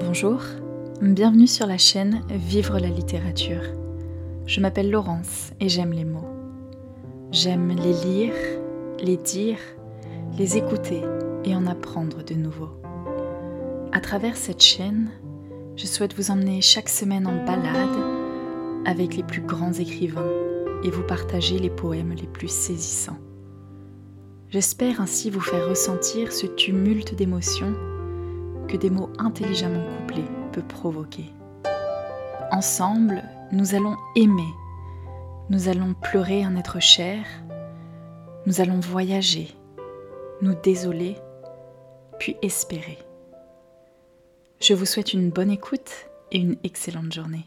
Bonjour, bienvenue sur la chaîne Vivre la littérature. Je m'appelle Laurence et j'aime les mots. J'aime les lire, les dire, les écouter et en apprendre de nouveau. À travers cette chaîne, je souhaite vous emmener chaque semaine en balade avec les plus grands écrivains et vous partager les poèmes les plus saisissants. J'espère ainsi vous faire ressentir ce tumulte d'émotions que des mots intelligemment couplés peuvent provoquer. Ensemble, nous allons aimer, nous allons pleurer un être cher, nous allons voyager, nous désoler, puis espérer. Je vous souhaite une bonne écoute et une excellente journée.